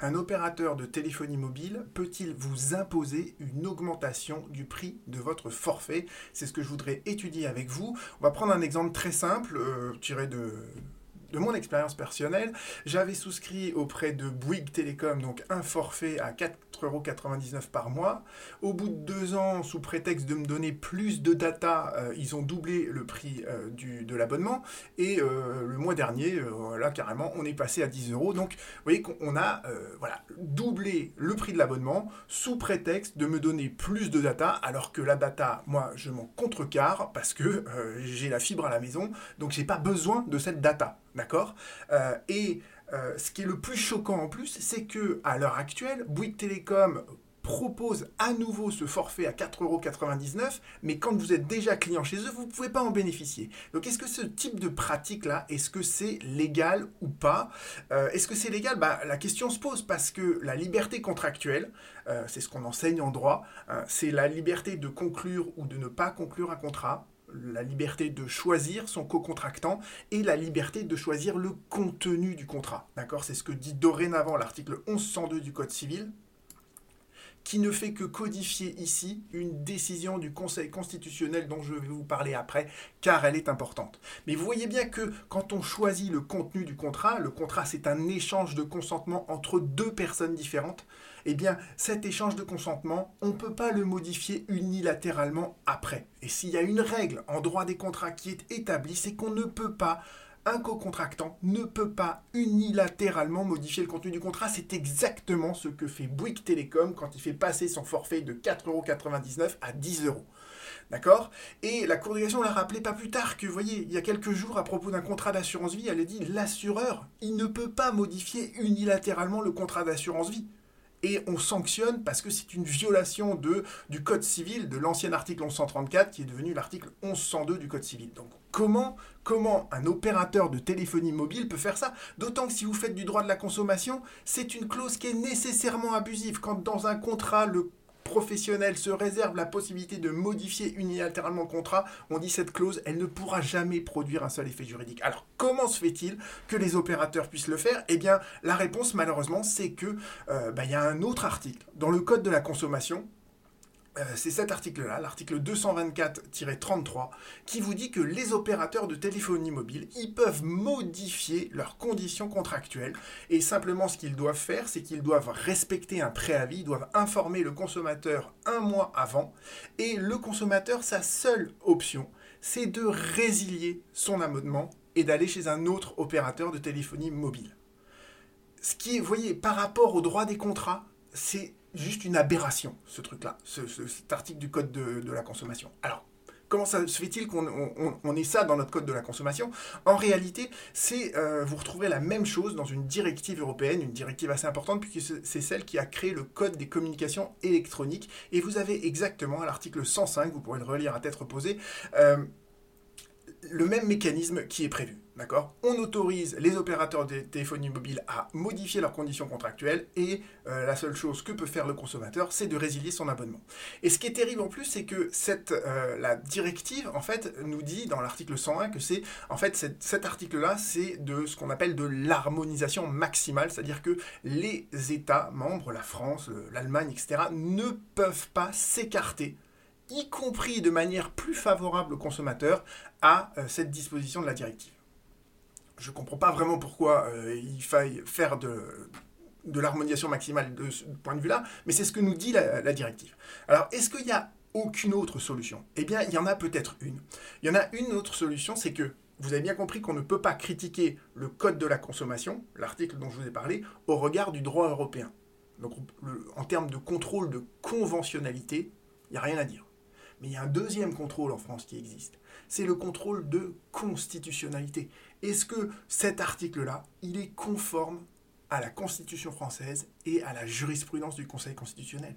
un opérateur de téléphonie mobile peut-il vous imposer une augmentation du prix de votre forfait? C'est ce que je voudrais étudier avec vous. On va prendre un exemple très simple, euh, tiré de, de mon expérience personnelle, j'avais souscrit auprès de Bouygues Télécom donc un forfait à 4,99€ par mois. Au bout de deux ans, sous prétexte de me donner plus de data, euh, ils ont doublé le prix euh, de l'abonnement. Et euh, le mois dernier, là carrément, on est passé à 10 euros. Donc vous voyez qu'on a doublé le prix de l'abonnement sous prétexte de me donner plus de data, alors que la data, moi, je m'en contrecarre parce que j'ai la fibre à la maison, donc j'ai pas besoin de cette data. D'accord? Euh, Et euh, ce qui est le plus choquant en plus, c'est que à l'heure actuelle, Bouygues Télécom propose à nouveau ce forfait à 4,99€, mais quand vous êtes déjà client chez eux, vous ne pouvez pas en bénéficier. Donc est-ce que ce type de pratique-là, est-ce que c'est légal ou pas? Euh, Est-ce que c'est légal? Bah, La question se pose parce que la liberté contractuelle, c'est ce qu'on enseigne en droit, hein, c'est la liberté de conclure ou de ne pas conclure un contrat la liberté de choisir son co-contractant et la liberté de choisir le contenu du contrat. D'accord? C'est ce que dit dorénavant l'article 1102 du Code civil qui ne fait que codifier ici une décision du Conseil constitutionnel dont je vais vous parler après, car elle est importante. Mais vous voyez bien que quand on choisit le contenu du contrat, le contrat c'est un échange de consentement entre deux personnes différentes, eh bien cet échange de consentement, on ne peut pas le modifier unilatéralement après. Et s'il y a une règle en droit des contrats qui est établie, c'est qu'on ne peut pas un co-contractant ne peut pas unilatéralement modifier le contenu du contrat. C'est exactement ce que fait Bouygues Télécom quand il fait passer son forfait de 4,99€ à 10€. D'accord? Et la Cour de l'a rappelé pas plus tard que, vous voyez, il y a quelques jours, à propos d'un contrat d'assurance vie, elle a dit l'assureur, il ne peut pas modifier unilatéralement le contrat d'assurance vie et on sanctionne parce que c'est une violation de, du Code civil, de l'ancien article 1134 qui est devenu l'article 1102 du Code civil. Donc comment, comment un opérateur de téléphonie mobile peut faire ça? D'autant que si vous faites du droit de la consommation, c'est une clause qui est nécessairement abusive. Quand dans un contrat, le professionnel se réserve la possibilité de modifier unilatéralement le contrat, on dit cette clause, elle ne pourra jamais produire un seul effet juridique. Alors comment se fait-il que les opérateurs puissent le faire? Eh bien la réponse malheureusement c'est que euh, bah, il y a un autre article dans le code de la consommation c'est cet article-là, l'article 224-33, qui vous dit que les opérateurs de téléphonie mobile, ils peuvent modifier leurs conditions contractuelles. Et simplement, ce qu'ils doivent faire, c'est qu'ils doivent respecter un préavis, ils doivent informer le consommateur un mois avant. Et le consommateur, sa seule option, c'est de résilier son abonnement et d'aller chez un autre opérateur de téléphonie mobile. Ce qui est, vous voyez, par rapport au droit des contrats, c'est juste une aberration, ce truc-là, cet article du code de, la consommation. Alors, comment ça se fait-il qu'on ait ça dans notre code de la consommation? En réalité, euh, vous retrouverez la même chose dans une directive européenne, une directive assez importante puisque c'est celle qui a créé le code des communications électroniques. Et vous avez exactement à l'article 105, vous pourrez le relire à tête reposée, euh, le même mécanisme qui est prévu. On autorise les opérateurs de téléphonie mobile à modifier leurs conditions contractuelles et euh, la seule chose que peut faire le consommateur, c'est de résilier son abonnement. Et ce qui est terrible en plus, c'est que euh, la directive, nous dit dans l'article 101 que c'est, en fait, cet article-là, c'est de ce qu'on appelle de l'harmonisation maximale, c'est-à-dire que les États membres, la France, l'Allemagne, etc., ne peuvent pas s'écarter y compris de manière plus favorable aux consommateurs, à euh, cette disposition de la directive je ne comprends pas vraiment pourquoi euh, il faille faire de, de l'harmonisation maximale de ce point de vue-là, mais c'est ce que nous dit la, directive. Alors, est-ce qu'il n'y a aucune autre solution? Eh bien, il y en a peut-être une. Il y en a une autre solution, c'est que vous avez bien compris qu'on ne peut pas critiquer le code de la consommation, l'article dont je vous ai parlé, au regard du droit européen. Donc, en termes de contrôle de conventionnalité, il n'y a rien à dire. Mais il y a un deuxième contrôle en France qui existe. C'est le contrôle de constitutionnalité. Est-ce que cet article-là, il est conforme à la Constitution française et à la jurisprudence du Conseil constitutionnel?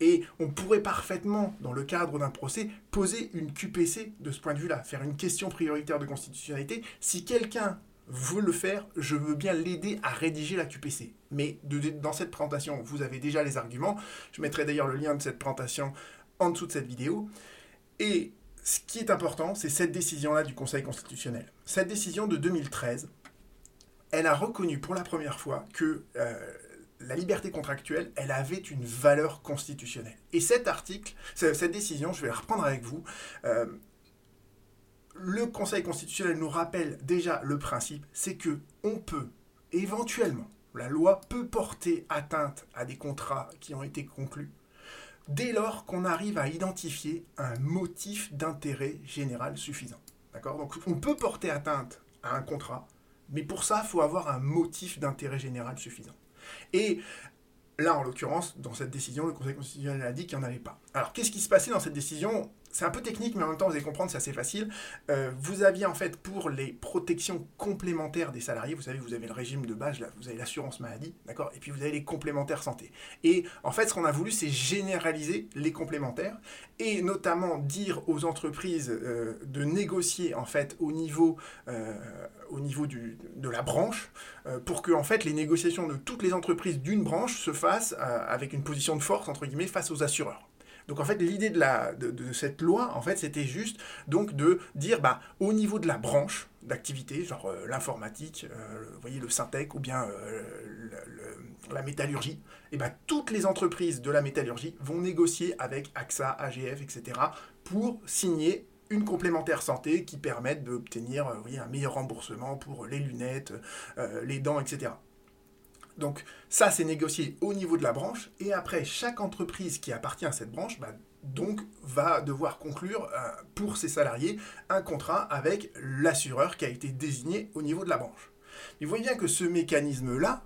Et on pourrait parfaitement, dans le cadre d'un procès, poser une QPC de ce point de vue-là, faire une question prioritaire de constitutionnalité. Si quelqu'un veut le faire, je veux bien l'aider à rédiger la QPC. Mais dans cette présentation, vous avez déjà les arguments. Je mettrai d'ailleurs le lien de cette présentation en dessous de cette vidéo. Et ce qui est important, c'est cette décision-là du Conseil constitutionnel. Cette décision de 2013, elle a reconnu pour la première fois que euh, la liberté contractuelle, elle avait une valeur constitutionnelle. Et cet article, cette décision, je vais la reprendre avec vous. Euh, le Conseil constitutionnel nous rappelle déjà le principe, c'est que on peut éventuellement, la loi peut porter atteinte à des contrats qui ont été conclus dès lors qu'on arrive à identifier un motif d'intérêt général suffisant. D'accord? Donc on peut porter atteinte à un contrat, mais pour ça, il faut avoir un motif d'intérêt général suffisant. Et là, en l'occurrence, dans cette décision, le Conseil constitutionnel a dit qu'il n'y en avait pas. Alors qu'est-ce qui se passait dans cette décision? C'est un peu technique, mais en même temps, vous allez comprendre, c'est assez facile. Euh, vous aviez en fait pour les protections complémentaires des salariés, vous savez, vous avez le régime de base, vous avez l'assurance maladie, d'accord Et puis vous avez les complémentaires santé. Et en fait, ce qu'on a voulu, c'est généraliser les complémentaires et notamment dire aux entreprises euh, de négocier en fait au niveau, euh, de la branche pour que en fait les négociations de toutes les entreprises d'une branche se fassent avec une position de force entre guillemets face aux assureurs. Donc en fait, l'idée de, la, de, cette loi, en fait, c'était juste donc de dire, bah, au niveau de la branche d'activité, genre euh, l'informatique, euh, voyez le syntec ou bien euh, la métallurgie, et bah, toutes les entreprises de la métallurgie vont négocier avec AXA, AGF, etc. pour signer une complémentaire santé qui permette d'obtenir un meilleur remboursement pour les lunettes, les dents, etc. Donc ça, c'est négocié au niveau de la branche. Et après, chaque entreprise qui appartient à cette branche, bah, donc, va devoir conclure euh, pour ses salariés un contrat avec l'assureur qui a été désigné au niveau de la branche. Mais vous voyez bien que ce mécanisme-là,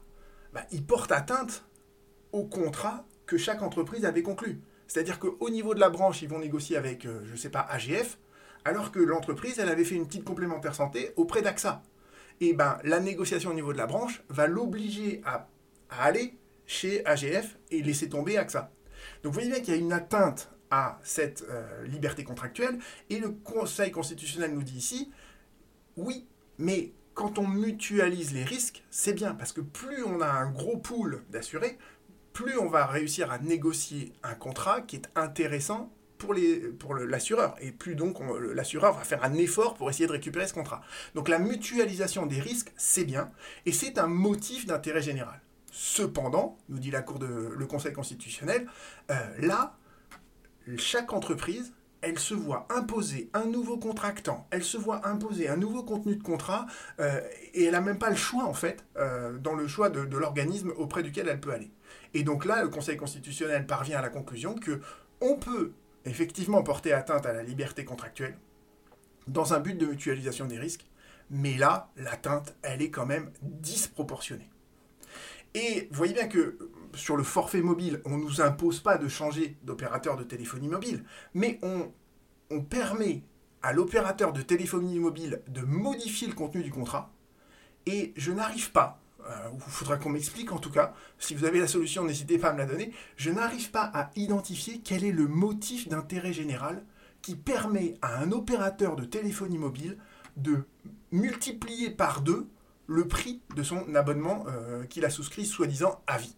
bah, il porte atteinte au contrat que chaque entreprise avait conclu. C'est-à-dire qu'au niveau de la branche, ils vont négocier avec, euh, je ne sais pas, AGF, alors que l'entreprise, elle avait fait une petite complémentaire santé auprès d'AXA et eh ben, la négociation au niveau de la branche va l'obliger à, aller chez AGF et laisser tomber AXA. Donc vous voyez bien qu'il y a une atteinte à cette euh, liberté contractuelle, et le Conseil constitutionnel nous dit ici, oui, mais quand on mutualise les risques, c'est bien, parce que plus on a un gros pool d'assurés, plus on va réussir à négocier un contrat qui est intéressant pour, les, pour l'assureur. Et plus donc l'assureur va faire un effort pour essayer de récupérer ce contrat. Donc la mutualisation des risques, c'est bien, et c'est un motif d'intérêt général. Cependant, nous dit la Cour de le Conseil constitutionnel, euh, là, chaque entreprise, elle se voit imposer un nouveau contractant, elle se voit imposer un nouveau contenu de contrat, euh, et elle n'a même pas le choix, en fait, euh, dans le choix de, de l'organisme auprès duquel elle peut aller. Et donc là, le Conseil constitutionnel parvient à la conclusion que on peut effectivement porter atteinte à la liberté contractuelle dans un but de mutualisation des risques, mais là, l'atteinte, elle est quand même disproportionnée. Et voyez bien que sur le forfait mobile, on ne nous impose pas de changer d'opérateur de téléphonie mobile, mais on, on permet à l'opérateur de téléphonie mobile de modifier le contenu du contrat, et je n'arrive pas il euh, faudra qu'on m'explique en tout cas. Si vous avez la solution, n'hésitez pas à me la donner. Je n'arrive pas à identifier quel est le motif d'intérêt général qui permet à un opérateur de téléphonie mobile de multiplier par deux le prix de son abonnement euh, qu'il a souscrit soi-disant à vie.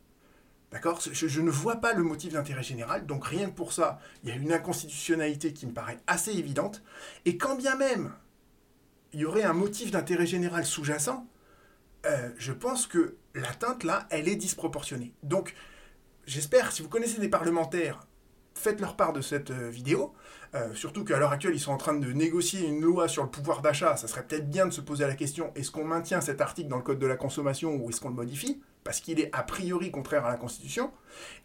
D'accord? Je, je, ne vois pas le motif d'intérêt général, donc rien que pour ça, il y a une inconstitutionnalité qui me paraît assez évidente. Et quand bien même il y aurait un motif d'intérêt général sous-jacent, euh, je pense que l'atteinte là, elle est disproportionnée. Donc, j'espère, si vous connaissez des parlementaires, faites leur part de cette euh, vidéo. Euh, surtout qu'à l'heure actuelle, ils sont en train de négocier une loi sur le pouvoir d'achat. Ça serait peut-être bien de se poser la question est-ce qu'on maintient cet article dans le code de la consommation ou est-ce qu'on le modifie? Parce qu'il est a priori contraire à la Constitution.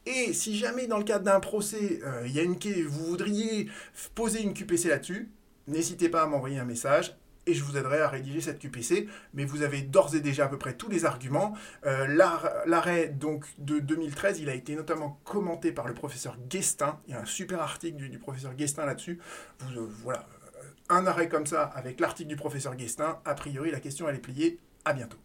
Et si jamais, dans le cadre d'un procès, il y a une vous voudriez poser une QPC là-dessus, n'hésitez pas à m'envoyer un message et je vous aiderai à rédiger cette QPC, mais vous avez d'ores et déjà à peu près tous les arguments. Euh, l'arrêt donc de 2013, il a été notamment commenté par le professeur Guestin. Il y a un super article du, professeur Guestin là-dessus. Euh, voilà, euh, un arrêt comme ça avec l'article du professeur Guestin. A priori, la question elle est pliée. À bientôt.